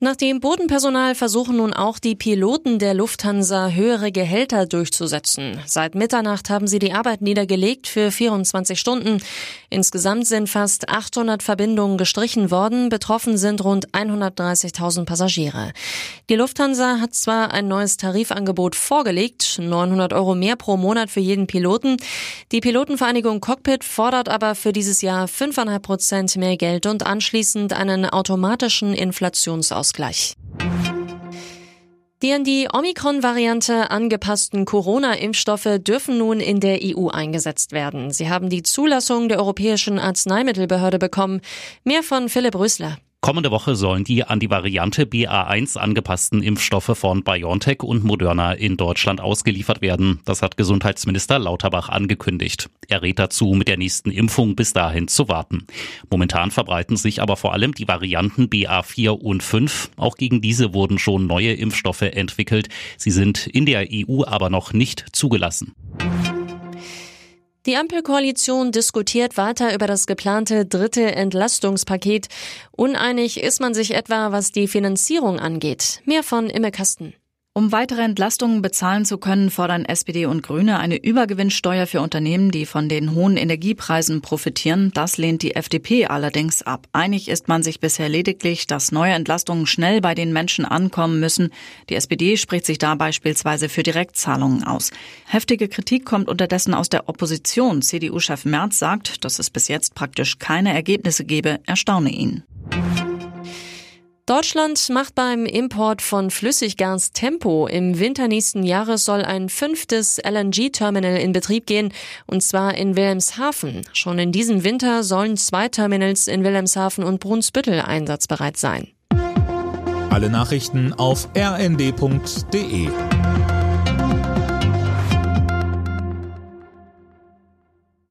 Nach dem Bodenpersonal versuchen nun auch die Piloten der Lufthansa höhere Gehälter durchzusetzen. Seit Mitternacht haben sie die Arbeit niedergelegt für 24 Stunden. Insgesamt sind fast 800 Verbindungen gestrichen worden. Betroffen sind rund 130.000 Passagiere. Die Lufthansa hat zwar ein neues Tarifangebot vorgelegt, 900 Euro mehr pro Monat für jeden Piloten. Die Pilotenvereinigung Cockpit fordert aber für dieses Jahr 5,5 Prozent mehr Geld und anschließend einen automatischen Inflationsausgleich. Ausgleich. Die an die Omikron-Variante angepassten Corona-Impfstoffe dürfen nun in der EU eingesetzt werden. Sie haben die Zulassung der Europäischen Arzneimittelbehörde bekommen. Mehr von Philipp Rösler. Kommende Woche sollen die an die Variante BA1 angepassten Impfstoffe von BioNTech und Moderna in Deutschland ausgeliefert werden. Das hat Gesundheitsminister Lauterbach angekündigt. Er rät dazu, mit der nächsten Impfung bis dahin zu warten. Momentan verbreiten sich aber vor allem die Varianten BA4 und 5. Auch gegen diese wurden schon neue Impfstoffe entwickelt. Sie sind in der EU aber noch nicht zugelassen. Die Ampelkoalition diskutiert weiter über das geplante dritte Entlastungspaket. Uneinig ist man sich etwa, was die Finanzierung angeht. Mehr von Imme Kasten. Um weitere Entlastungen bezahlen zu können, fordern SPD und Grüne eine Übergewinnsteuer für Unternehmen, die von den hohen Energiepreisen profitieren. Das lehnt die FDP allerdings ab. Einig ist man sich bisher lediglich, dass neue Entlastungen schnell bei den Menschen ankommen müssen. Die SPD spricht sich da beispielsweise für Direktzahlungen aus. Heftige Kritik kommt unterdessen aus der Opposition. CDU-Chef Merz sagt, dass es bis jetzt praktisch keine Ergebnisse gebe, erstaune ihn. Deutschland macht beim Import von Flüssiggas Tempo. Im Winter nächsten Jahres soll ein fünftes LNG-Terminal in Betrieb gehen, und zwar in Wilhelmshaven. Schon in diesem Winter sollen zwei Terminals in Wilhelmshaven und Brunsbüttel einsatzbereit sein. Alle Nachrichten auf rnd.de